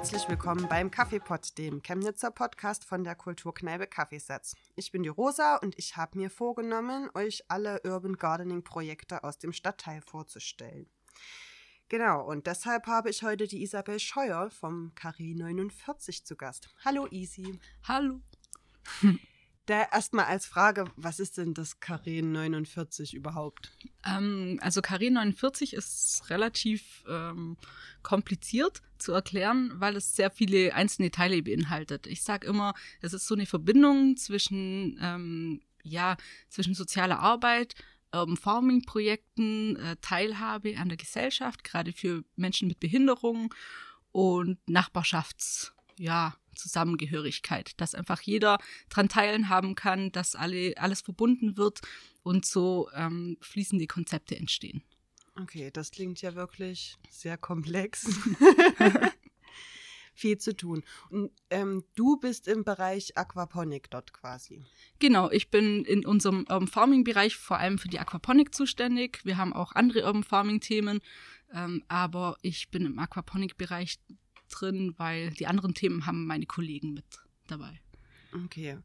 Herzlich willkommen beim Kaffeepot, dem Chemnitzer Podcast von der Kulturkneipe Kaffeesatz. Ich bin die Rosa und ich habe mir vorgenommen, euch alle Urban Gardening Projekte aus dem Stadtteil vorzustellen. Genau, und deshalb habe ich heute die Isabel Scheuer vom Carré 49 zu Gast. Hallo Isi. Hallo. Da erstmal als Frage, was ist denn das Carré 49 überhaupt? Ähm, also Carré 49 ist relativ ähm, kompliziert zu erklären, weil es sehr viele einzelne Teile beinhaltet. Ich sage immer, es ist so eine Verbindung zwischen, ähm, ja, zwischen sozialer Arbeit, Urban Farming Projekten, äh, Teilhabe an der Gesellschaft, gerade für Menschen mit Behinderung und Nachbarschafts, ja, dass einfach jeder dran teilhaben kann, dass alle, alles verbunden wird und so ähm, fließende Konzepte entstehen. Okay, das klingt ja wirklich sehr komplex. Viel zu tun. Und ähm, du bist im Bereich Aquaponik dort quasi. Genau, ich bin in unserem Urban Farming-Bereich vor allem für die Aquaponik zuständig. Wir haben auch andere Urban Farming-Themen, ähm, aber ich bin im Aquaponik-Bereich drin, weil die anderen Themen haben meine Kollegen mit dabei. Okay.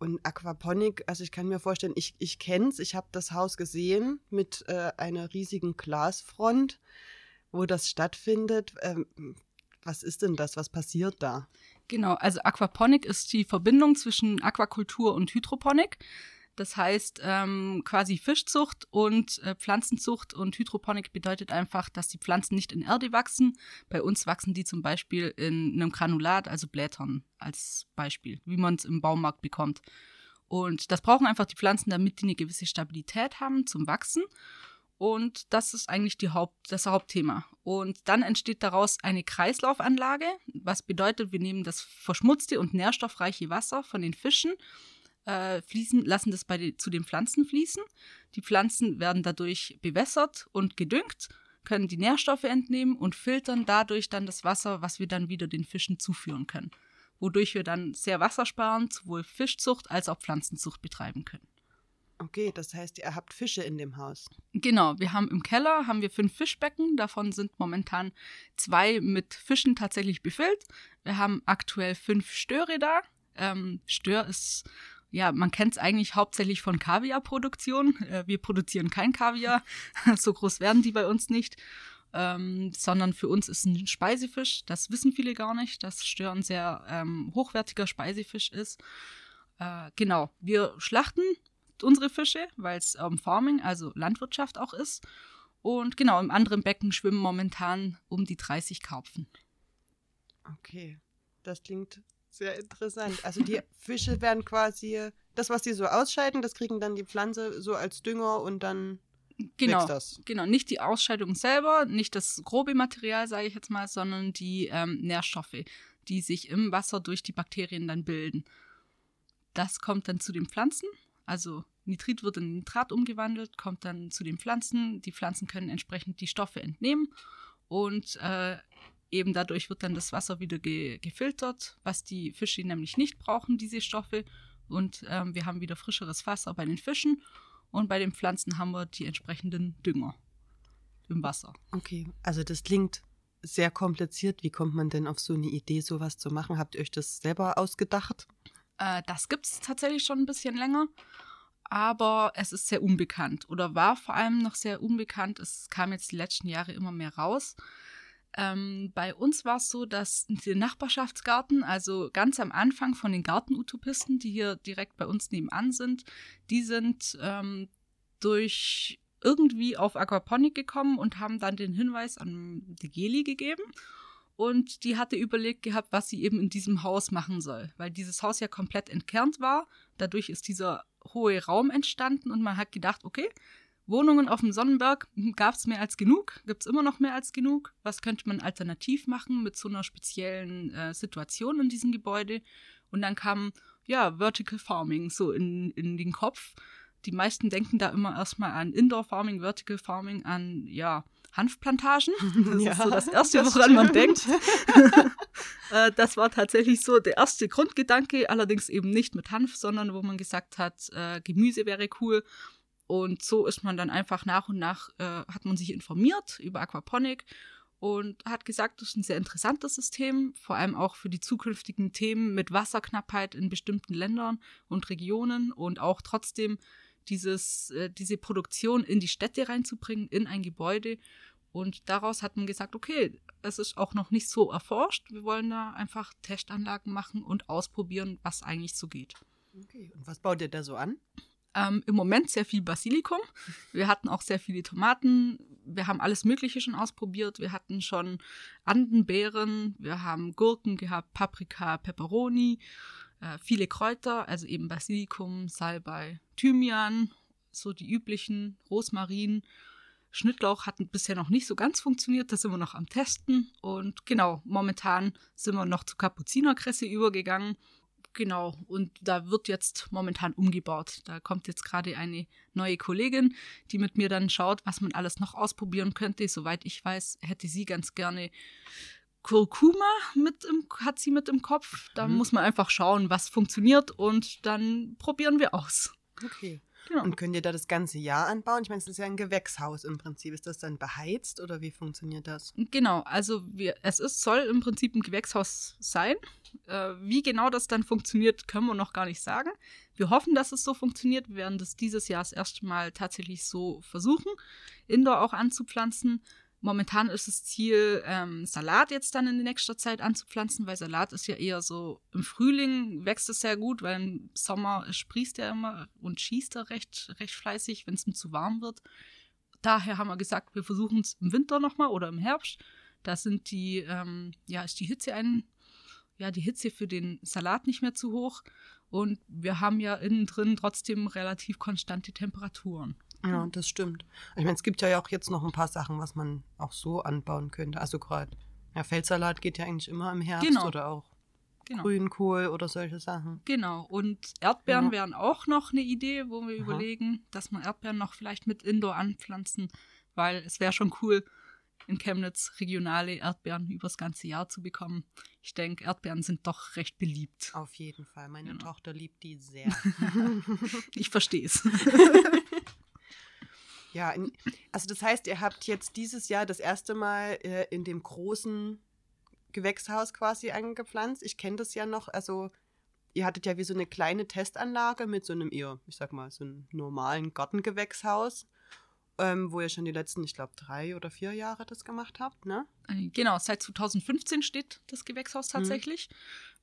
Und Aquaponik, also ich kann mir vorstellen, ich, ich kenne es, ich habe das Haus gesehen mit äh, einer riesigen Glasfront, wo das stattfindet. Ähm, was ist denn das? Was passiert da? Genau, also Aquaponik ist die Verbindung zwischen Aquakultur und Hydroponik. Das heißt ähm, quasi Fischzucht und äh, Pflanzenzucht und Hydroponik bedeutet einfach, dass die Pflanzen nicht in Erde wachsen. Bei uns wachsen die zum Beispiel in einem Granulat, also Blättern als Beispiel, wie man es im Baumarkt bekommt. Und das brauchen einfach die Pflanzen, damit die eine gewisse Stabilität haben zum Wachsen. Und das ist eigentlich die Haupt, das Hauptthema. Und dann entsteht daraus eine Kreislaufanlage, was bedeutet, wir nehmen das verschmutzte und nährstoffreiche Wasser von den Fischen äh, fließen, lassen das bei die, zu den Pflanzen fließen. Die Pflanzen werden dadurch bewässert und gedüngt, können die Nährstoffe entnehmen und filtern dadurch dann das Wasser, was wir dann wieder den Fischen zuführen können. Wodurch wir dann sehr wassersparend sowohl Fischzucht als auch Pflanzenzucht betreiben können. Okay, das heißt, ihr habt Fische in dem Haus. Genau, wir haben im Keller haben wir fünf Fischbecken, davon sind momentan zwei mit Fischen tatsächlich befüllt. Wir haben aktuell fünf Störe da. Ähm, Stör ist ja, man kennt es eigentlich hauptsächlich von Kaviarproduktion. Äh, wir produzieren kein Kaviar, so groß werden die bei uns nicht, ähm, sondern für uns ist ein Speisefisch. Das wissen viele gar nicht, dass Stör ein sehr ähm, hochwertiger Speisefisch ist. Äh, genau, wir schlachten unsere Fische, weil es ähm, Farming, also Landwirtschaft auch ist. Und genau, im anderen Becken schwimmen momentan um die 30 Karpfen. Okay, das klingt sehr interessant. Also die Fische werden quasi, das, was die so ausscheiden, das kriegen dann die Pflanze so als Dünger und dann genau. Genau, nicht die Ausscheidung selber, nicht das grobe Material, sage ich jetzt mal, sondern die ähm, Nährstoffe, die sich im Wasser durch die Bakterien dann bilden. Das kommt dann zu den Pflanzen, also Nitrit wird in Nitrat umgewandelt, kommt dann zu den Pflanzen. Die Pflanzen können entsprechend die Stoffe entnehmen und äh, eben dadurch wird dann das Wasser wieder ge gefiltert, was die Fische nämlich nicht brauchen, diese Stoffe. Und ähm, wir haben wieder frischeres Wasser bei den Fischen und bei den Pflanzen haben wir die entsprechenden Dünger im Wasser. Okay, also das klingt sehr kompliziert. Wie kommt man denn auf so eine Idee, sowas zu machen? Habt ihr euch das selber ausgedacht? Äh, das gibt es tatsächlich schon ein bisschen länger, aber es ist sehr unbekannt oder war vor allem noch sehr unbekannt. Es kam jetzt die letzten Jahre immer mehr raus. Ähm, bei uns war es so, dass der Nachbarschaftsgarten, also ganz am Anfang von den Gartenutopisten, die hier direkt bei uns nebenan sind, die sind ähm, durch irgendwie auf Aquaponik gekommen und haben dann den Hinweis an die Geli gegeben. Und die hatte überlegt gehabt, was sie eben in diesem Haus machen soll, weil dieses Haus ja komplett entkernt war. Dadurch ist dieser hohe Raum entstanden und man hat gedacht, okay, Wohnungen auf dem Sonnenberg gab es mehr als genug, gibt es immer noch mehr als genug. Was könnte man alternativ machen mit so einer speziellen äh, Situation in diesem Gebäude? Und dann kam, ja, Vertical Farming so in, in den Kopf. Die meisten denken da immer erstmal an Indoor Farming, Vertical Farming, an, ja, Hanfplantagen. Das ja, ist so das Erste, das woran man denkt. Äh, das war tatsächlich so der erste Grundgedanke, allerdings eben nicht mit Hanf, sondern wo man gesagt hat, äh, Gemüse wäre cool. Und so ist man dann einfach nach und nach, äh, hat man sich informiert über Aquaponik und hat gesagt, das ist ein sehr interessantes System, vor allem auch für die zukünftigen Themen mit Wasserknappheit in bestimmten Ländern und Regionen und auch trotzdem dieses, äh, diese Produktion in die Städte reinzubringen, in ein Gebäude. Und daraus hat man gesagt, okay, es ist auch noch nicht so erforscht. Wir wollen da einfach Testanlagen machen und ausprobieren, was eigentlich so geht. Okay, und was baut ihr da so an? Ähm, Im Moment sehr viel Basilikum. Wir hatten auch sehr viele Tomaten. Wir haben alles Mögliche schon ausprobiert. Wir hatten schon Andenbeeren. Wir haben Gurken gehabt, Paprika, Peperoni, äh, viele Kräuter, also eben Basilikum, Salbei, Thymian, so die üblichen, Rosmarin. Schnittlauch hat bisher noch nicht so ganz funktioniert, da sind wir noch am Testen. Und genau, momentan sind wir noch zu Kapuzinerkresse übergegangen. Genau, und da wird jetzt momentan umgebaut. Da kommt jetzt gerade eine neue Kollegin, die mit mir dann schaut, was man alles noch ausprobieren könnte. Soweit ich weiß, hätte sie ganz gerne Kurkuma mit im, hat sie mit im Kopf. Da mhm. muss man einfach schauen, was funktioniert und dann probieren wir aus. Okay. Genau. Und könnt ihr da das ganze Jahr anbauen? Ich meine, es ist ja ein Gewächshaus im Prinzip. Ist das dann beheizt oder wie funktioniert das? Genau, also wir, es ist, soll im Prinzip ein Gewächshaus sein. Äh, wie genau das dann funktioniert, können wir noch gar nicht sagen. Wir hoffen, dass es so funktioniert. Wir werden das dieses Jahr das erste Mal tatsächlich so versuchen, Indoor auch anzupflanzen. Momentan ist das Ziel, ähm, Salat jetzt dann in nächster Zeit anzupflanzen, weil Salat ist ja eher so im Frühling wächst es sehr gut, weil im Sommer sprießt er immer und schießt er recht, recht fleißig, wenn es ihm zu warm wird. Daher haben wir gesagt, wir versuchen es im Winter nochmal oder im Herbst. Da sind die, ähm, ja, ist die Hitze ein, ja, die Hitze für den Salat nicht mehr zu hoch. Und wir haben ja innen drin trotzdem relativ konstante Temperaturen. Ja, das stimmt. Ich meine, es gibt ja auch jetzt noch ein paar Sachen, was man auch so anbauen könnte. Also gerade, ja, Feldsalat geht ja eigentlich immer im Herbst genau. oder auch genau. Grünkohl oder solche Sachen. Genau. Und Erdbeeren ja. wären auch noch eine Idee, wo wir Aha. überlegen, dass man Erdbeeren noch vielleicht mit Indoor anpflanzen, weil es wäre schon cool, in Chemnitz regionale Erdbeeren übers ganze Jahr zu bekommen. Ich denke, Erdbeeren sind doch recht beliebt. Auf jeden Fall. Meine genau. Tochter liebt die sehr. ich verstehe es. Ja, in, also das heißt, ihr habt jetzt dieses Jahr das erste Mal äh, in dem großen Gewächshaus quasi eingepflanzt. Ich kenne das ja noch, also ihr hattet ja wie so eine kleine Testanlage mit so einem eher, ich sag mal, so einem normalen Gartengewächshaus, ähm, wo ihr schon die letzten, ich glaube, drei oder vier Jahre das gemacht habt, ne? Genau, seit 2015 steht das Gewächshaus mhm. tatsächlich. Mhm.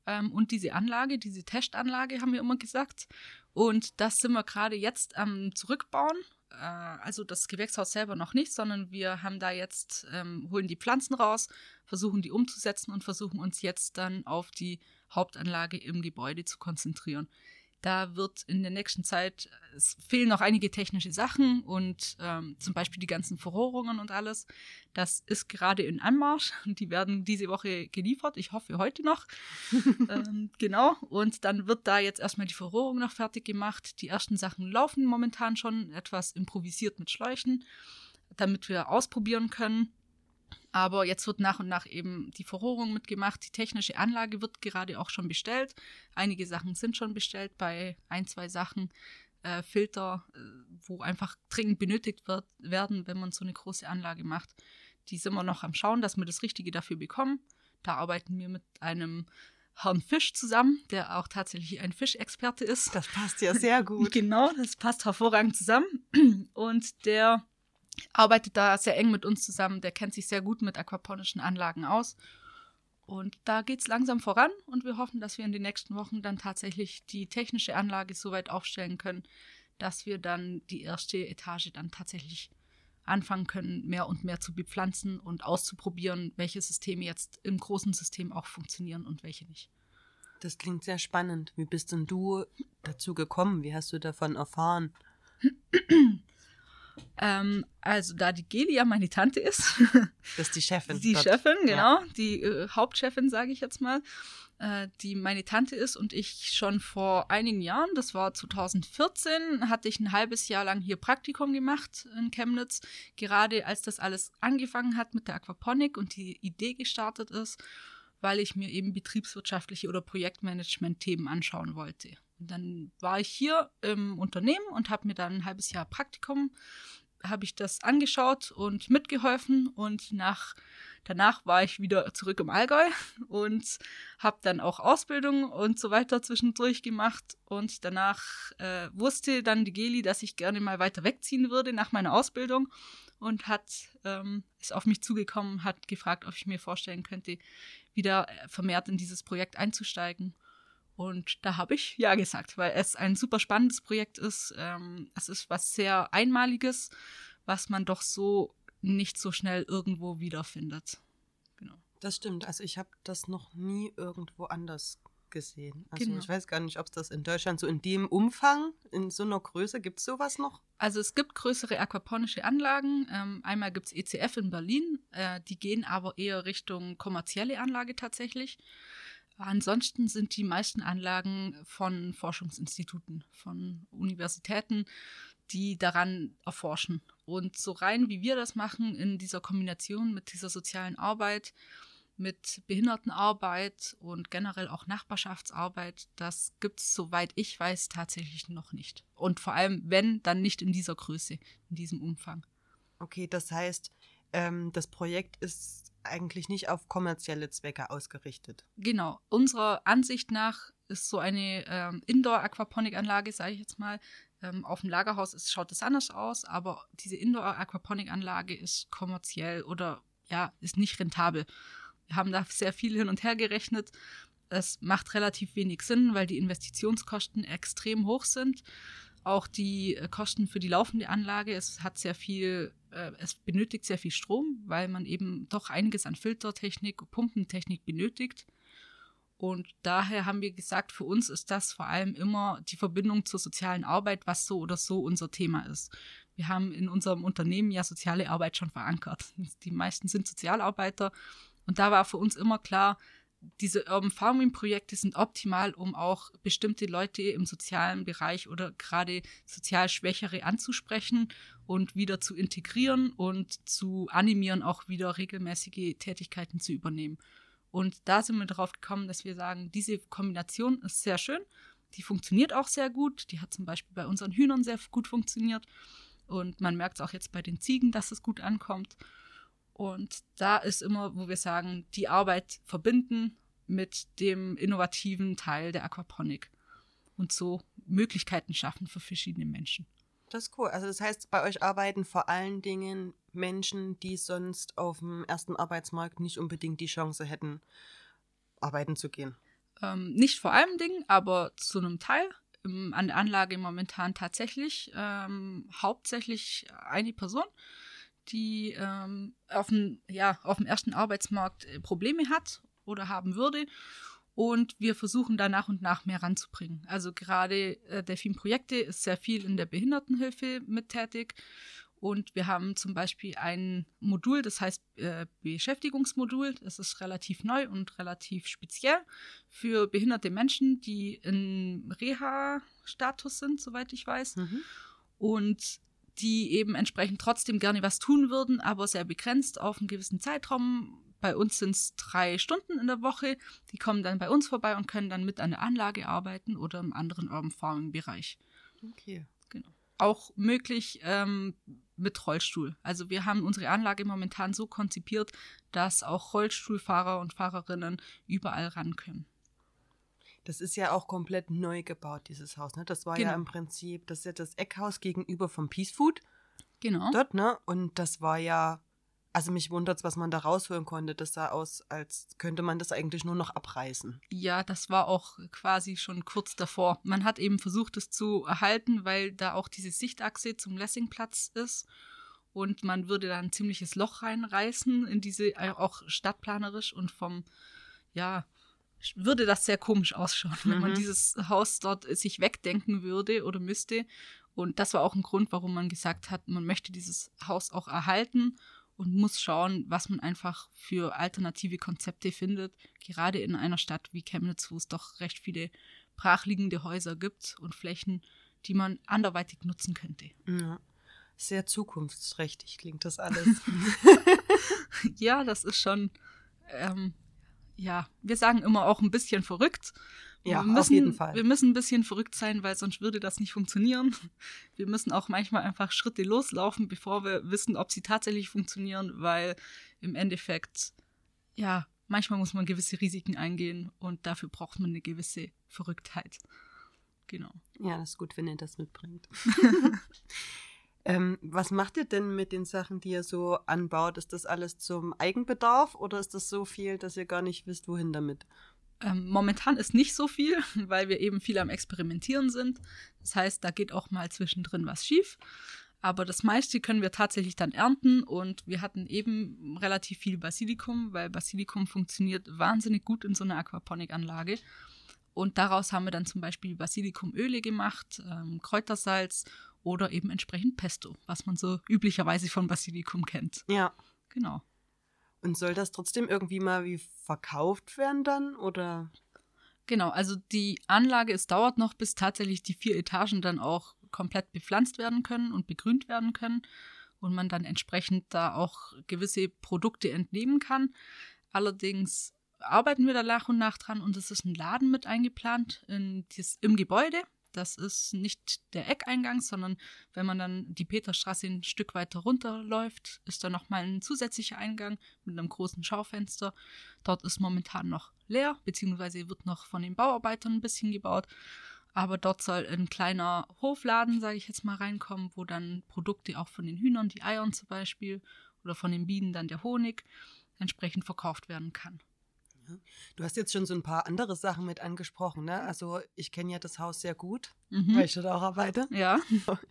Ähm, und diese Anlage, diese Testanlage, haben wir immer gesagt. Und das sind wir gerade jetzt am Zurückbauen also das Gewächshaus selber noch nicht, sondern wir haben da jetzt, ähm, holen die Pflanzen raus, versuchen die umzusetzen und versuchen uns jetzt dann auf die Hauptanlage im Gebäude zu konzentrieren. Da wird in der nächsten Zeit, es fehlen noch einige technische Sachen und ähm, zum Beispiel die ganzen Verrohrungen und alles. Das ist gerade in Anmarsch und die werden diese Woche geliefert. Ich hoffe heute noch. ähm, genau. Und dann wird da jetzt erstmal die Verrohrung noch fertig gemacht. Die ersten Sachen laufen momentan schon etwas improvisiert mit Schläuchen, damit wir ausprobieren können. Aber jetzt wird nach und nach eben die Verrohrung mitgemacht. Die technische Anlage wird gerade auch schon bestellt. Einige Sachen sind schon bestellt bei ein, zwei Sachen. Äh, Filter, äh, wo einfach dringend benötigt wird, werden, wenn man so eine große Anlage macht. Die sind wir noch am Schauen, dass wir das Richtige dafür bekommen. Da arbeiten wir mit einem Herrn Fisch zusammen, der auch tatsächlich ein Fischexperte ist. Das passt ja sehr gut. genau, das passt hervorragend zusammen. Und der arbeitet da sehr eng mit uns zusammen. Der kennt sich sehr gut mit aquaponischen Anlagen aus. Und da geht es langsam voran und wir hoffen, dass wir in den nächsten Wochen dann tatsächlich die technische Anlage so weit aufstellen können, dass wir dann die erste Etage dann tatsächlich anfangen können, mehr und mehr zu bepflanzen und auszuprobieren, welche Systeme jetzt im großen System auch funktionieren und welche nicht. Das klingt sehr spannend. Wie bist denn du dazu gekommen? Wie hast du davon erfahren? Ähm, also da die Gelia meine Tante ist. das ist die Chefin. Die dort. Chefin, genau. Ja. Die äh, Hauptchefin, sage ich jetzt mal. Äh, die meine Tante ist und ich schon vor einigen Jahren, das war 2014, hatte ich ein halbes Jahr lang hier Praktikum gemacht in Chemnitz. Gerade als das alles angefangen hat mit der Aquaponik und die Idee gestartet ist, weil ich mir eben betriebswirtschaftliche oder Projektmanagement-Themen anschauen wollte. Und dann war ich hier im Unternehmen und habe mir dann ein halbes Jahr Praktikum, habe ich das angeschaut und mitgeholfen. Und nach Danach war ich wieder zurück im Allgäu und habe dann auch Ausbildung und so weiter zwischendurch gemacht. Und danach äh, wusste dann die Geli, dass ich gerne mal weiter wegziehen würde nach meiner Ausbildung und hat ähm, ist auf mich zugekommen, hat gefragt, ob ich mir vorstellen könnte, wieder vermehrt in dieses Projekt einzusteigen. Und da habe ich ja gesagt, weil es ein super spannendes Projekt ist. Ähm, es ist was sehr Einmaliges, was man doch so nicht so schnell irgendwo wiederfindet. Genau. Das stimmt. Also ich habe das noch nie irgendwo anders gesehen. Also genau. ich weiß gar nicht, ob es das in Deutschland so in dem Umfang, in so einer Größe, gibt es sowas noch? Also es gibt größere aquaponische Anlagen. Ähm, einmal gibt es ECF in Berlin, äh, die gehen aber eher Richtung kommerzielle Anlage tatsächlich. Ansonsten sind die meisten Anlagen von Forschungsinstituten, von Universitäten, die daran erforschen. Und so rein, wie wir das machen, in dieser Kombination mit dieser sozialen Arbeit, mit Behindertenarbeit und generell auch Nachbarschaftsarbeit, das gibt es, soweit ich weiß, tatsächlich noch nicht. Und vor allem, wenn, dann nicht in dieser Größe, in diesem Umfang. Okay, das heißt, ähm, das Projekt ist eigentlich nicht auf kommerzielle Zwecke ausgerichtet. Genau. Unserer Ansicht nach ist so eine ähm, Indoor-Aquaponik-Anlage, sage ich jetzt mal, ähm, auf dem Lagerhaus ist, schaut es anders aus, aber diese Indoor-Aquaponik-Anlage ist kommerziell oder ja, ist nicht rentabel. Wir haben da sehr viel hin und her gerechnet. Es macht relativ wenig Sinn, weil die Investitionskosten extrem hoch sind. Auch die äh, Kosten für die laufende Anlage, es hat sehr viel, äh, es benötigt sehr viel Strom, weil man eben doch einiges an Filtertechnik, Pumpentechnik benötigt. Und daher haben wir gesagt, für uns ist das vor allem immer die Verbindung zur sozialen Arbeit, was so oder so unser Thema ist. Wir haben in unserem Unternehmen ja soziale Arbeit schon verankert. Die meisten sind Sozialarbeiter. Und da war für uns immer klar, diese Urban Farming Projekte sind optimal, um auch bestimmte Leute im sozialen Bereich oder gerade sozial Schwächere anzusprechen und wieder zu integrieren und zu animieren, auch wieder regelmäßige Tätigkeiten zu übernehmen. Und da sind wir darauf gekommen, dass wir sagen, diese Kombination ist sehr schön. Die funktioniert auch sehr gut. Die hat zum Beispiel bei unseren Hühnern sehr gut funktioniert. Und man merkt es auch jetzt bei den Ziegen, dass es gut ankommt. Und da ist immer, wo wir sagen, die Arbeit verbinden mit dem innovativen Teil der Aquaponik und so Möglichkeiten schaffen für verschiedene Menschen. Das ist cool. Also das heißt, bei euch arbeiten vor allen Dingen Menschen, die sonst auf dem ersten Arbeitsmarkt nicht unbedingt die Chance hätten, arbeiten zu gehen. Ähm, nicht vor allem Dingen, aber zu einem Teil. Im, an der Anlage momentan tatsächlich ähm, hauptsächlich eine Person, die ähm, auf, dem, ja, auf dem ersten Arbeitsmarkt äh, Probleme hat oder haben würde und wir versuchen da nach und nach mehr ranzubringen. Also gerade äh, Delfin Projekte ist sehr viel in der Behindertenhilfe mit tätig und wir haben zum Beispiel ein Modul, das heißt äh, Beschäftigungsmodul. Das ist relativ neu und relativ speziell für behinderte Menschen, die in Reha-Status sind, soweit ich weiß. Mhm. Und die eben entsprechend trotzdem gerne was tun würden, aber sehr begrenzt auf einen gewissen Zeitraum bei uns sind es drei Stunden in der Woche. Die kommen dann bei uns vorbei und können dann mit an der Anlage arbeiten oder im anderen Urban Farming Bereich. Okay. Genau. Auch möglich ähm, mit Rollstuhl. Also wir haben unsere Anlage momentan so konzipiert, dass auch Rollstuhlfahrer und Fahrerinnen überall ran können. Das ist ja auch komplett neu gebaut, dieses Haus. Ne? Das war genau. ja im Prinzip, das ist ja das Eckhaus gegenüber vom Peace Food. Genau. Dort, ne? Und das war ja also mich wundert es, was man da rausholen konnte. Das sah aus, als könnte man das eigentlich nur noch abreißen. Ja, das war auch quasi schon kurz davor. Man hat eben versucht, es zu erhalten, weil da auch diese Sichtachse zum Lessingplatz ist. Und man würde da ein ziemliches Loch reinreißen in diese, äh, auch stadtplanerisch und vom, ja, würde das sehr komisch ausschauen, mhm. wenn man mhm. dieses Haus dort sich wegdenken würde oder müsste. Und das war auch ein Grund, warum man gesagt hat, man möchte dieses Haus auch erhalten und muss schauen, was man einfach für alternative Konzepte findet, gerade in einer Stadt wie Chemnitz, wo es doch recht viele brachliegende Häuser gibt und Flächen, die man anderweitig nutzen könnte. Ja. Sehr zukunftsträchtig klingt das alles. ja, das ist schon, ähm, ja, wir sagen immer auch ein bisschen verrückt, ja, müssen, auf jeden Fall. Wir müssen ein bisschen verrückt sein, weil sonst würde das nicht funktionieren. Wir müssen auch manchmal einfach Schritte loslaufen, bevor wir wissen, ob sie tatsächlich funktionieren, weil im Endeffekt, ja, manchmal muss man gewisse Risiken eingehen und dafür braucht man eine gewisse Verrücktheit. Genau. Ja, das ist gut, wenn ihr das mitbringt. ähm, was macht ihr denn mit den Sachen, die ihr so anbaut? Ist das alles zum Eigenbedarf oder ist das so viel, dass ihr gar nicht wisst, wohin damit? Ähm, momentan ist nicht so viel, weil wir eben viel am Experimentieren sind. Das heißt, da geht auch mal zwischendrin was schief. Aber das meiste können wir tatsächlich dann ernten und wir hatten eben relativ viel Basilikum, weil Basilikum funktioniert wahnsinnig gut in so einer Aquaponic-Anlage. Und daraus haben wir dann zum Beispiel Basilikumöle gemacht, ähm, Kräutersalz oder eben entsprechend Pesto, was man so üblicherweise von Basilikum kennt. Ja. Genau. Und soll das trotzdem irgendwie mal wie verkauft werden dann oder? Genau, also die Anlage, es dauert noch, bis tatsächlich die vier Etagen dann auch komplett bepflanzt werden können und begrünt werden können und man dann entsprechend da auch gewisse Produkte entnehmen kann. Allerdings arbeiten wir da nach und nach dran und es ist ein Laden mit eingeplant in im Gebäude. Das ist nicht der Eckeingang, sondern wenn man dann die Peterstraße ein Stück weiter runterläuft, ist da nochmal ein zusätzlicher Eingang mit einem großen Schaufenster. Dort ist momentan noch leer, beziehungsweise wird noch von den Bauarbeitern ein bisschen gebaut. Aber dort soll ein kleiner Hofladen, sage ich jetzt mal, reinkommen, wo dann Produkte auch von den Hühnern, die Eiern zum Beispiel, oder von den Bienen dann der Honig, entsprechend verkauft werden kann. Du hast jetzt schon so ein paar andere Sachen mit angesprochen, ne? Also ich kenne ja das Haus sehr gut, mhm. weil ich dort auch arbeite. Ja.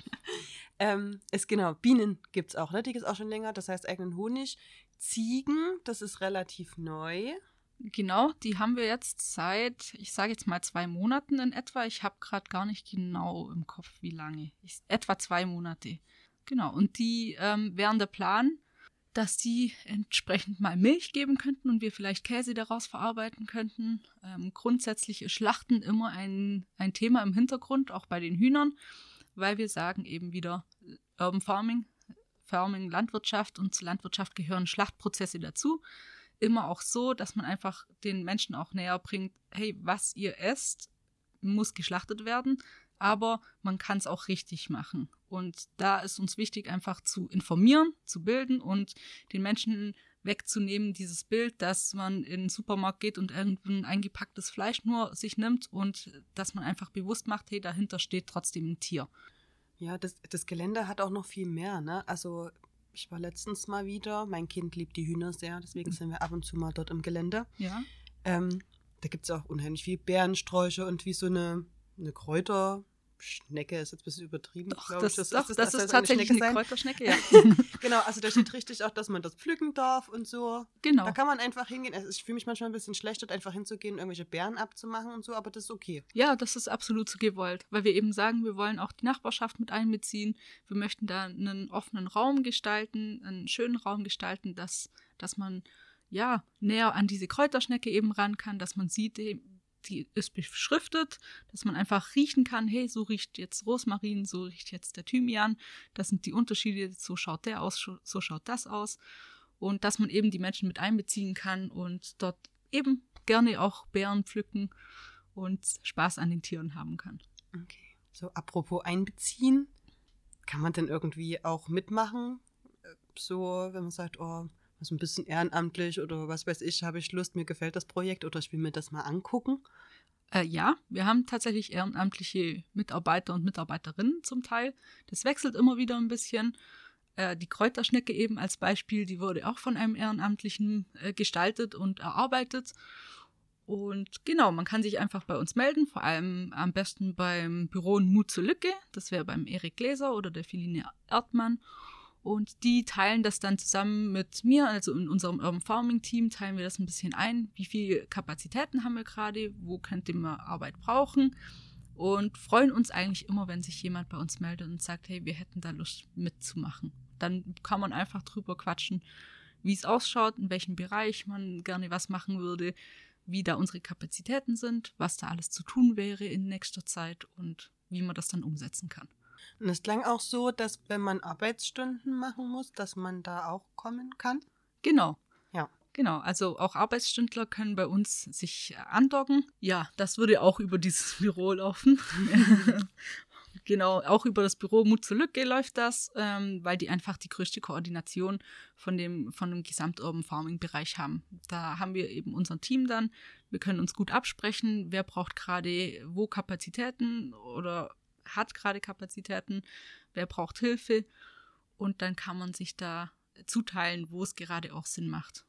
ähm, es genau, Bienen gibt es auch, ne? Die gibt es auch schon länger, das heißt eigenen Honig. Ziegen, das ist relativ neu. Genau, die haben wir jetzt seit, ich sage jetzt mal zwei Monaten in etwa. Ich habe gerade gar nicht genau im Kopf, wie lange. Ich, etwa zwei Monate. Genau, und die ähm, wären der Plan, dass die entsprechend mal Milch geben könnten und wir vielleicht Käse daraus verarbeiten könnten. Ähm, grundsätzlich ist Schlachten immer ein, ein Thema im Hintergrund, auch bei den Hühnern, weil wir sagen eben wieder Urban Farming, Farming, Landwirtschaft und zur Landwirtschaft gehören Schlachtprozesse dazu immer auch so, dass man einfach den Menschen auch näher bringt, hey, was ihr esst, muss geschlachtet werden, aber man kann es auch richtig machen. Und da ist uns wichtig, einfach zu informieren, zu bilden und den Menschen wegzunehmen, dieses Bild, dass man in den Supermarkt geht und irgendein eingepacktes Fleisch nur sich nimmt und dass man einfach bewusst macht, hey, dahinter steht trotzdem ein Tier. Ja, das, das Gelände hat auch noch viel mehr, ne? Also ich war letztens mal wieder. Mein Kind liebt die Hühner sehr, deswegen sind wir ab und zu mal dort im Gelände. Ja. Ähm, da gibt es auch unheimlich viel Bärensträuche und wie so eine, eine Kräuter, Schnecke ist jetzt ein bisschen übertrieben, glaube ich. Das, doch, das, das, das ist tatsächlich eine, eine Kräuterschnecke, ja. genau, also da steht richtig auch, dass man das pflücken darf und so. Genau. Da kann man einfach hingehen. Also ich fühle mich manchmal ein bisschen schlecht, dort einfach hinzugehen, irgendwelche Beeren abzumachen und so, aber das ist okay. Ja, das ist absolut so gewollt, weil wir eben sagen, wir wollen auch die Nachbarschaft mit einbeziehen. Wir möchten da einen offenen Raum gestalten, einen schönen Raum gestalten, dass, dass man ja näher an diese Kräuterschnecke eben ran kann, dass man sieht, die ist beschriftet, dass man einfach riechen kann, hey, so riecht jetzt Rosmarin, so riecht jetzt der Thymian, das sind die Unterschiede, so schaut der aus, so schaut das aus. Und dass man eben die Menschen mit einbeziehen kann und dort eben gerne auch Beeren pflücken und Spaß an den Tieren haben kann. Okay. So, apropos einbeziehen, kann man denn irgendwie auch mitmachen? So, wenn man sagt, oh, was ein bisschen ehrenamtlich oder was weiß ich, habe ich Lust, mir gefällt das Projekt oder ich will mir das mal angucken? Äh, ja, wir haben tatsächlich ehrenamtliche Mitarbeiter und Mitarbeiterinnen zum Teil. Das wechselt immer wieder ein bisschen. Äh, die Kräuterschnecke eben als Beispiel, die wurde auch von einem Ehrenamtlichen äh, gestaltet und erarbeitet. Und genau, man kann sich einfach bei uns melden, vor allem am besten beim Büro Mut zur Lücke. Das wäre beim Erik Gläser oder der Philine Erdmann. Und die teilen das dann zusammen mit mir, also in unserem Urban Farming Team, teilen wir das ein bisschen ein. Wie viele Kapazitäten haben wir gerade? Wo könnte man Arbeit brauchen? Und freuen uns eigentlich immer, wenn sich jemand bei uns meldet und sagt, hey, wir hätten da Lust mitzumachen. Dann kann man einfach drüber quatschen, wie es ausschaut, in welchem Bereich man gerne was machen würde, wie da unsere Kapazitäten sind, was da alles zu tun wäre in nächster Zeit und wie man das dann umsetzen kann. Und es klang auch so, dass wenn man Arbeitsstunden machen muss, dass man da auch kommen kann. Genau. Ja. Genau, also auch Arbeitsstündler können bei uns sich andocken. Ja, das würde auch über dieses Büro laufen. Genau, auch über das Büro Mut zur Lücke läuft das, ähm, weil die einfach die größte Koordination von dem, von dem Gesamturban Farming Bereich haben. Da haben wir eben unser Team dann. Wir können uns gut absprechen, wer braucht gerade wo Kapazitäten oder hat gerade Kapazitäten, wer braucht Hilfe und dann kann man sich da zuteilen, wo es gerade auch Sinn macht.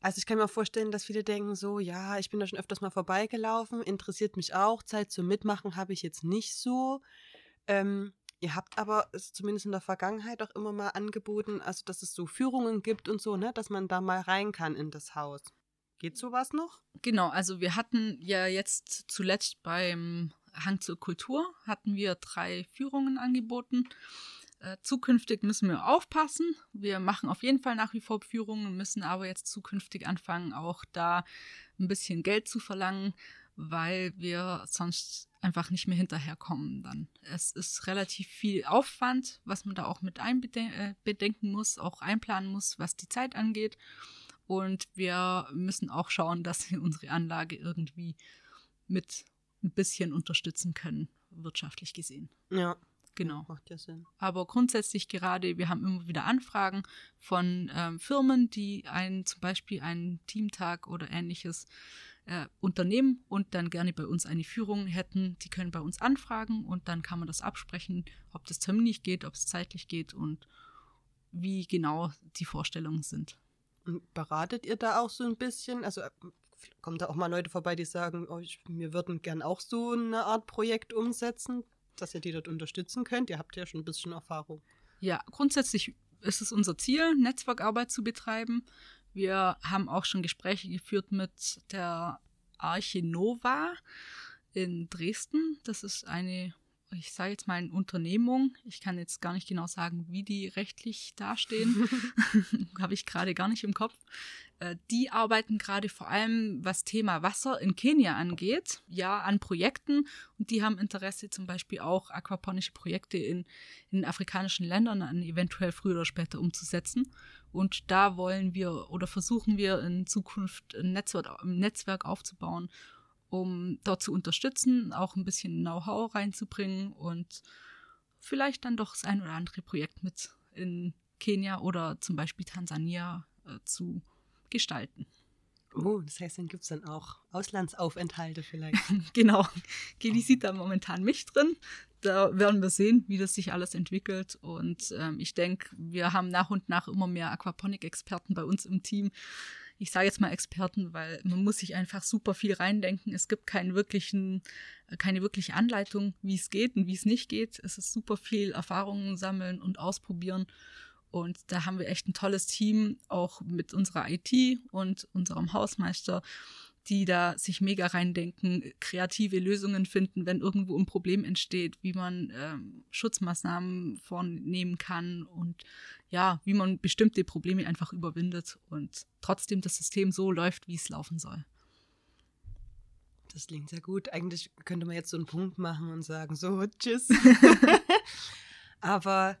Also ich kann mir vorstellen, dass viele denken so, ja, ich bin da schon öfters mal vorbeigelaufen, interessiert mich auch, Zeit zum Mitmachen habe ich jetzt nicht so. Ähm, ihr habt aber es zumindest in der Vergangenheit auch immer mal angeboten, also dass es so Führungen gibt und so, ne, dass man da mal rein kann in das Haus. Geht sowas noch? Genau, also wir hatten ja jetzt zuletzt beim Hang zur Kultur hatten wir drei Führungen angeboten. Äh, zukünftig müssen wir aufpassen. Wir machen auf jeden Fall nach wie vor Führungen, müssen aber jetzt zukünftig anfangen, auch da ein bisschen Geld zu verlangen, weil wir sonst einfach nicht mehr hinterherkommen dann. Es ist relativ viel Aufwand, was man da auch mit einbedenken äh, muss, auch einplanen muss, was die Zeit angeht. Und wir müssen auch schauen, dass wir unsere Anlage irgendwie mit ein bisschen unterstützen können, wirtschaftlich gesehen. Ja. Genau. Macht ja Sinn. Aber grundsätzlich gerade, wir haben immer wieder Anfragen von ähm, Firmen, die einen zum Beispiel einen Teamtag oder ähnliches äh, unternehmen und dann gerne bei uns eine Führung hätten. Die können bei uns anfragen und dann kann man das absprechen, ob das terminlich geht, ob es zeitlich geht und wie genau die Vorstellungen sind. Beratet ihr da auch so ein bisschen? Also kommen da auch mal Leute vorbei, die sagen, oh, ich, wir würden gern auch so eine Art Projekt umsetzen, dass ihr die dort unterstützen könnt? Ihr habt ja schon ein bisschen Erfahrung. Ja, grundsätzlich ist es unser Ziel, Netzwerkarbeit zu betreiben. Wir haben auch schon Gespräche geführt mit der Arche Nova in Dresden. Das ist eine, ich sage jetzt mal, eine Unternehmung. Ich kann jetzt gar nicht genau sagen, wie die rechtlich dastehen. Habe ich gerade gar nicht im Kopf. Äh, die arbeiten gerade vor allem, was Thema Wasser in Kenia angeht, ja, an Projekten. Und die haben Interesse, zum Beispiel auch aquaponische Projekte in, in afrikanischen Ländern an eventuell früher oder später umzusetzen. Und da wollen wir oder versuchen wir in Zukunft ein Netzwerk, ein Netzwerk aufzubauen, um dort zu unterstützen, auch ein bisschen Know-how reinzubringen und vielleicht dann doch das ein oder andere Projekt mit in Kenia oder zum Beispiel Tansania äh, zu gestalten. Oh, das heißt, dann gibt es dann auch Auslandsaufenthalte vielleicht. genau. Geli sieht da momentan mich drin. Da werden wir sehen, wie das sich alles entwickelt. Und ähm, ich denke, wir haben nach und nach immer mehr Aquaponik-Experten bei uns im Team. Ich sage jetzt mal Experten, weil man muss sich einfach super viel reindenken. Es gibt keinen wirklichen, keine wirkliche Anleitung, wie es geht und wie es nicht geht. Es ist super viel Erfahrungen sammeln und ausprobieren. Und da haben wir echt ein tolles Team, auch mit unserer IT und unserem Hausmeister, die da sich mega reindenken, kreative Lösungen finden, wenn irgendwo ein Problem entsteht, wie man ähm, Schutzmaßnahmen vornehmen kann und ja, wie man bestimmte Probleme einfach überwindet und trotzdem das System so läuft, wie es laufen soll. Das klingt sehr gut. Eigentlich könnte man jetzt so einen Punkt machen und sagen, so, tschüss. Aber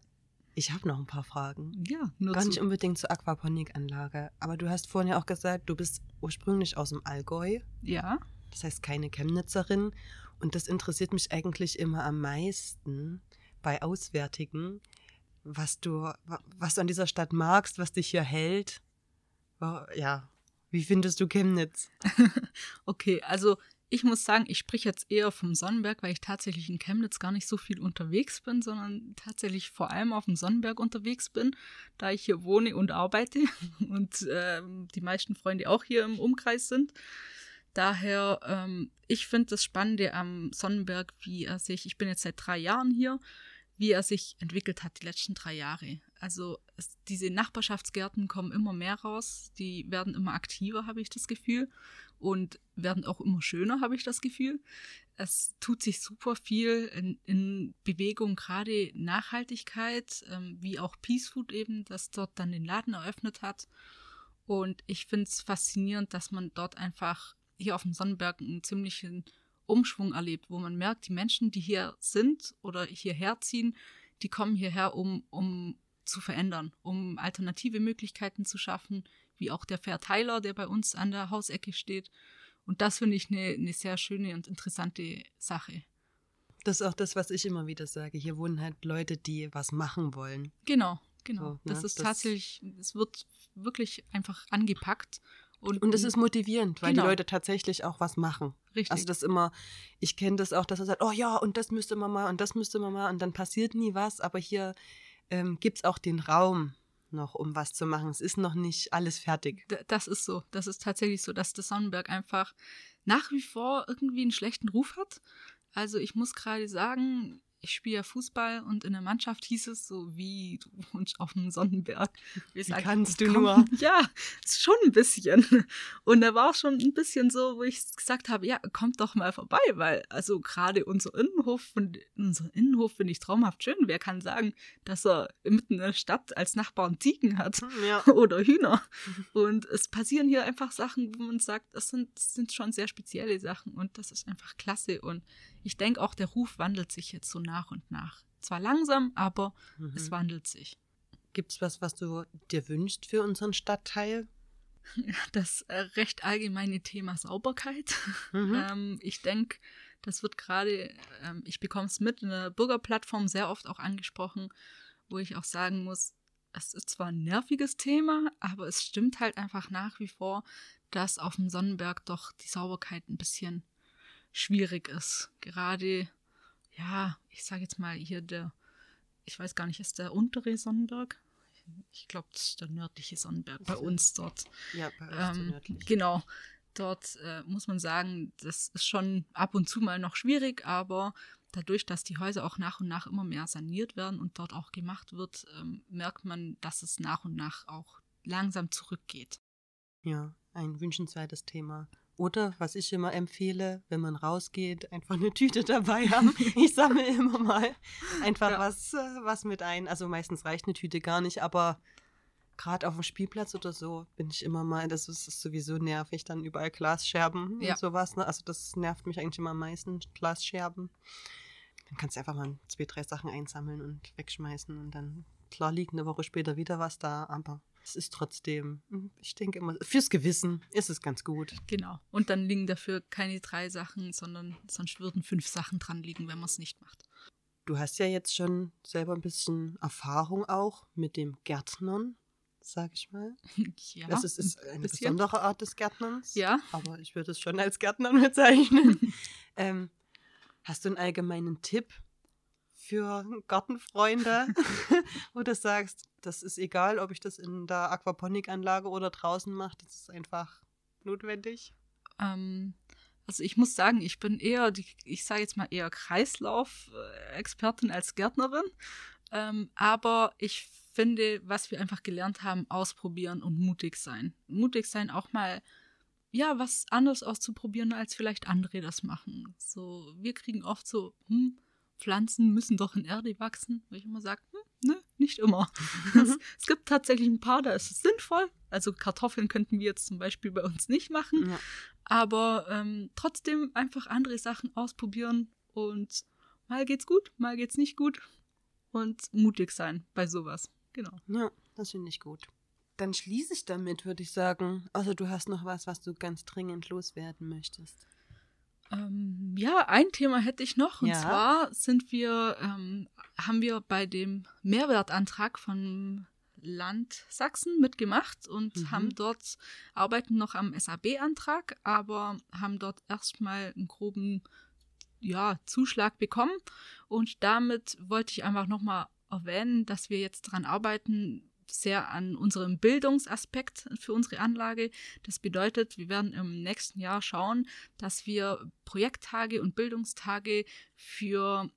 ich habe noch ein paar Fragen. Ja, nur Gar nicht unbedingt zur Aquaponikanlage. Aber du hast vorhin ja auch gesagt, du bist ursprünglich aus dem Allgäu. Ja. Das heißt keine Chemnitzerin. Und das interessiert mich eigentlich immer am meisten bei Auswärtigen, was du, was du an dieser Stadt magst, was dich hier hält. Ja, wie findest du Chemnitz? okay, also ich muss sagen, ich spreche jetzt eher vom Sonnenberg, weil ich tatsächlich in Chemnitz gar nicht so viel unterwegs bin, sondern tatsächlich vor allem auf dem Sonnenberg unterwegs bin, da ich hier wohne und arbeite und äh, die meisten Freunde auch hier im Umkreis sind. Daher, ähm, ich finde das Spannende am Sonnenberg, wie er sich, ich bin jetzt seit drei Jahren hier, wie er sich entwickelt hat die letzten drei Jahre. Also es, diese Nachbarschaftsgärten kommen immer mehr raus, die werden immer aktiver, habe ich das Gefühl und werden auch immer schöner, habe ich das Gefühl. Es tut sich super viel in, in Bewegung, gerade Nachhaltigkeit, ähm, wie auch Peace Food eben, das dort dann den Laden eröffnet hat. Und ich finde es faszinierend, dass man dort einfach hier auf dem Sonnenberg einen ziemlichen Umschwung erlebt, wo man merkt, die Menschen, die hier sind oder hierher ziehen, die kommen hierher, um, um zu verändern, um alternative Möglichkeiten zu schaffen, wie auch der Verteiler, der bei uns an der Hausecke steht. Und das finde ich eine, eine sehr schöne und interessante Sache. Das ist auch das, was ich immer wieder sage. Hier wohnen halt Leute, die was machen wollen. Genau, genau. So, ne, das ist das- tatsächlich, es wird wirklich einfach angepackt. Und, Und es ist motivierend, weil Genau. die Leute tatsächlich auch was machen. richtig. Also das immer, ich kenne das auch, dass er sagt, oh ja, und das müsste man mal und das müsste man mal und dann passiert nie was, aber hier ähm, gibt es auch den Raum noch, um was zu machen. Es ist noch nicht alles fertig. D- Das ist so. Das ist tatsächlich so, dass der Sonnenberg einfach nach wie vor irgendwie einen schlechten Ruf hat. Also ich muss gerade sagen, ich spiele ja Fußball und in der Mannschaft hieß es so, wie du wohnst auf dem Sonnenberg. Wie sagen, kannst du komm, nur? Ja, schon ein bisschen. Und da war auch schon ein bisschen so, wo ich gesagt habe, ja, kommt doch mal vorbei, weil also gerade unser Innenhof, und unser Innenhof finde ich traumhaft schön. Wer kann sagen, dass er mitten in der Stadt als Nachbarn Ziegen hat? Ja. oder Hühner. Und es passieren hier einfach Sachen, wo man sagt, das sind, das sind schon sehr spezielle Sachen und das ist einfach klasse. Und ich denke auch, der Ruf wandelt sich jetzt so nach und nach. Zwar langsam, aber es Mhm. wandelt sich. Gibt es was, was du dir wünschst für unseren Stadtteil? Das äh, recht allgemeine Thema Sauberkeit. Mhm. Ähm, ich denke, das wird gerade, ähm, ich bekomme es mit in der Bürgerplattform sehr oft auch angesprochen, wo ich auch sagen muss, es ist zwar ein nerviges Thema, aber es stimmt halt einfach nach wie vor, dass auf dem Sonnenberg doch die Sauberkeit ein bisschen schwierig ist. Gerade, ja, ich sage jetzt mal hier der, ich weiß gar nicht, ist der untere Sonnenberg? Ich glaube, das ist der nördliche Sonnenberg bei uns dort. Ja, bei uns Ähm, nördlich. genau. Dort äh, muss man sagen, das ist schon ab und zu mal noch schwierig, aber dadurch, dass die Häuser auch nach und nach immer mehr saniert werden und dort auch gemacht wird, ähm, merkt man, dass es nach und nach auch langsam zurückgeht. Ja, ein wünschenswertes Thema. Oder was ich immer empfehle, wenn man rausgeht, einfach eine Tüte dabei haben. Ich sammle immer mal einfach Ja. was, äh, was mit ein. Also meistens reicht eine Tüte gar nicht, aber gerade auf dem Spielplatz oder so bin ich immer mal, das ist, ist sowieso nervig, dann überall Glasscherben Ja. und sowas. Ne? Also das nervt mich eigentlich immer am meisten, Glasscherben. Dann kannst du einfach mal zwei, drei Sachen einsammeln und wegschmeißen und dann, klar liegt eine Woche später wieder was da, aber es ist trotzdem, hm, ich denke immer, fürs Gewissen ist es ganz gut. Genau. Und dann liegen dafür keine drei Sachen, sondern sonst würden fünf Sachen dran liegen, wenn man es nicht macht. Du hast ja jetzt schon selber ein bisschen Erfahrung auch mit dem Gärtnern, sag ich mal. ja, das ist, ist ein eine bisschen. besondere Art des Gärtnerns. Ja. Aber ich würde es schon als Gärtnern bezeichnen. ähm, hast du einen allgemeinen Tipp für Gartenfreunde, wo du sagst, das ist egal, ob ich das in der Aquaponikanlage oder draußen mache, das ist einfach notwendig? Ähm, also ich muss sagen, ich bin eher, die, ich sage jetzt mal eher Kreislauf-Expertin als Gärtnerin. Ähm, aber ich finde, was wir einfach gelernt haben, ausprobieren und mutig sein. Mutig sein, auch mal ja, was anderes auszuprobieren, als vielleicht andere das machen. So, wir kriegen oft so, hm, Pflanzen müssen doch in Erde wachsen, wo ich immer sage, hm, ne, nicht immer. es, es gibt tatsächlich ein paar, da ist es sinnvoll. Also Kartoffeln könnten wir jetzt zum Beispiel bei uns nicht machen. Ja. Aber ähm, trotzdem einfach andere Sachen ausprobieren und mal geht's gut, mal geht's nicht gut und mutig sein bei sowas. Genau. Ja, das finde ich gut. Dann schließe ich damit, würde ich sagen. Also du hast noch was, was du ganz dringend loswerden möchtest. Ähm, ja, ein Thema hätte ich noch. Und Ja. zwar sind wir, ähm, haben wir bei dem Mehrwertantrag vom Land Sachsen mitgemacht und Mhm. haben dort, arbeiten noch am SAB-Antrag, aber haben dort erstmal einen groben ja, Zuschlag bekommen. Und damit wollte ich einfach nochmal erwähnen, dass wir jetzt daran arbeiten, sehr an unserem Bildungsaspekt für unsere Anlage. Das bedeutet, wir werden im nächsten Jahr schauen, dass wir Projekttage und Bildungstage für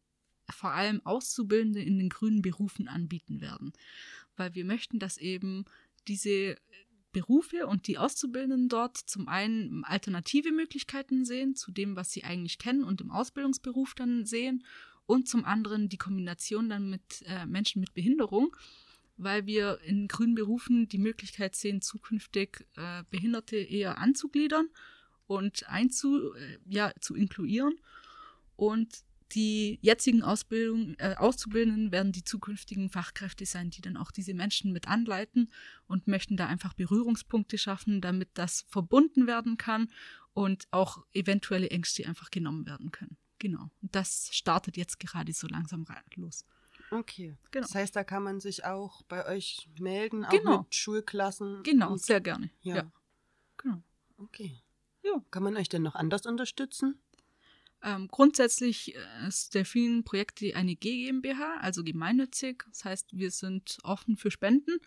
vor allem Auszubildende in den grünen Berufen anbieten werden. Weil wir möchten, dass eben diese Berufe und die Auszubildenden dort zum einen alternative Möglichkeiten sehen zu dem, was sie eigentlich kennen und im Ausbildungsberuf dann sehen und zum anderen die Kombination dann mit äh, Menschen mit Behinderung, weil wir in grünen Berufen die Möglichkeit sehen, zukünftig äh, Behinderte eher anzugliedern und einzu, äh, ja, zu inkluieren. Und die jetzigen Ausbildung, äh, Auszubildenden werden die zukünftigen Fachkräfte sein, die dann auch diese Menschen mit anleiten und möchten da einfach Berührungspunkte schaffen, damit das verbunden werden kann und auch eventuelle Ängste einfach genommen werden können. Genau. Und das startet jetzt gerade so langsam los. Okay. Genau. Das heißt, da kann man sich auch bei euch melden, auch Genau. mit Schulklassen. Genau, sehr gerne. Ja. ja. Genau. Okay. Ja. Kann man euch denn noch anders unterstützen? Ähm, grundsätzlich äh, ist Delfin Projekte eine GmbH, also gemeinnützig. Das heißt, wir sind offen für Spenden,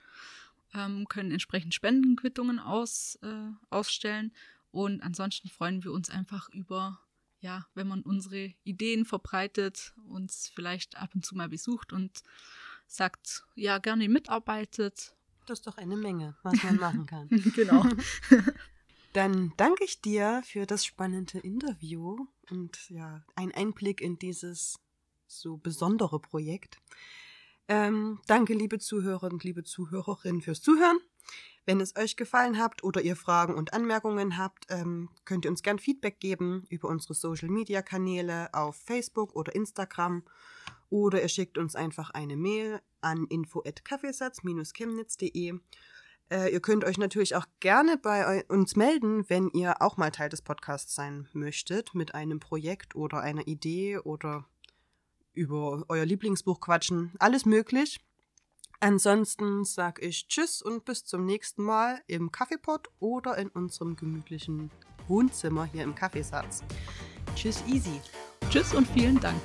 ähm, können entsprechend Spendenquittungen aus, äh, ausstellen. Und ansonsten freuen wir uns einfach über, ja, wenn man unsere Ideen verbreitet, uns vielleicht ab und zu mal besucht und sagt, ja, gerne mitarbeitet. Das ist doch eine Menge, was man machen kann. genau. Dann danke ich dir für das spannende Interview und ja, ein Einblick in dieses so besondere Projekt. Ähm, danke, liebe Zuhörer und liebe Zuhörerinnen, fürs Zuhören. Wenn es euch gefallen habt oder ihr Fragen und Anmerkungen habt, ähm, könnt ihr uns gern Feedback geben über unsere Social Media Kanäle auf Facebook oder Instagram oder ihr schickt uns einfach eine Mail an info@kaffeesatz-chemnitz.de. Äh, ihr könnt euch natürlich auch gerne bei uns melden, wenn ihr auch mal Teil des Podcasts sein möchtet, mit einem Projekt oder einer Idee oder über euer Lieblingsbuch quatschen. Alles möglich. Ansonsten sage ich Tschüss und bis zum nächsten Mal im Kaffeepot oder in unserem gemütlichen Wohnzimmer hier im Kaffeesatz. Tschüss, easy. Tschüss und vielen Dank.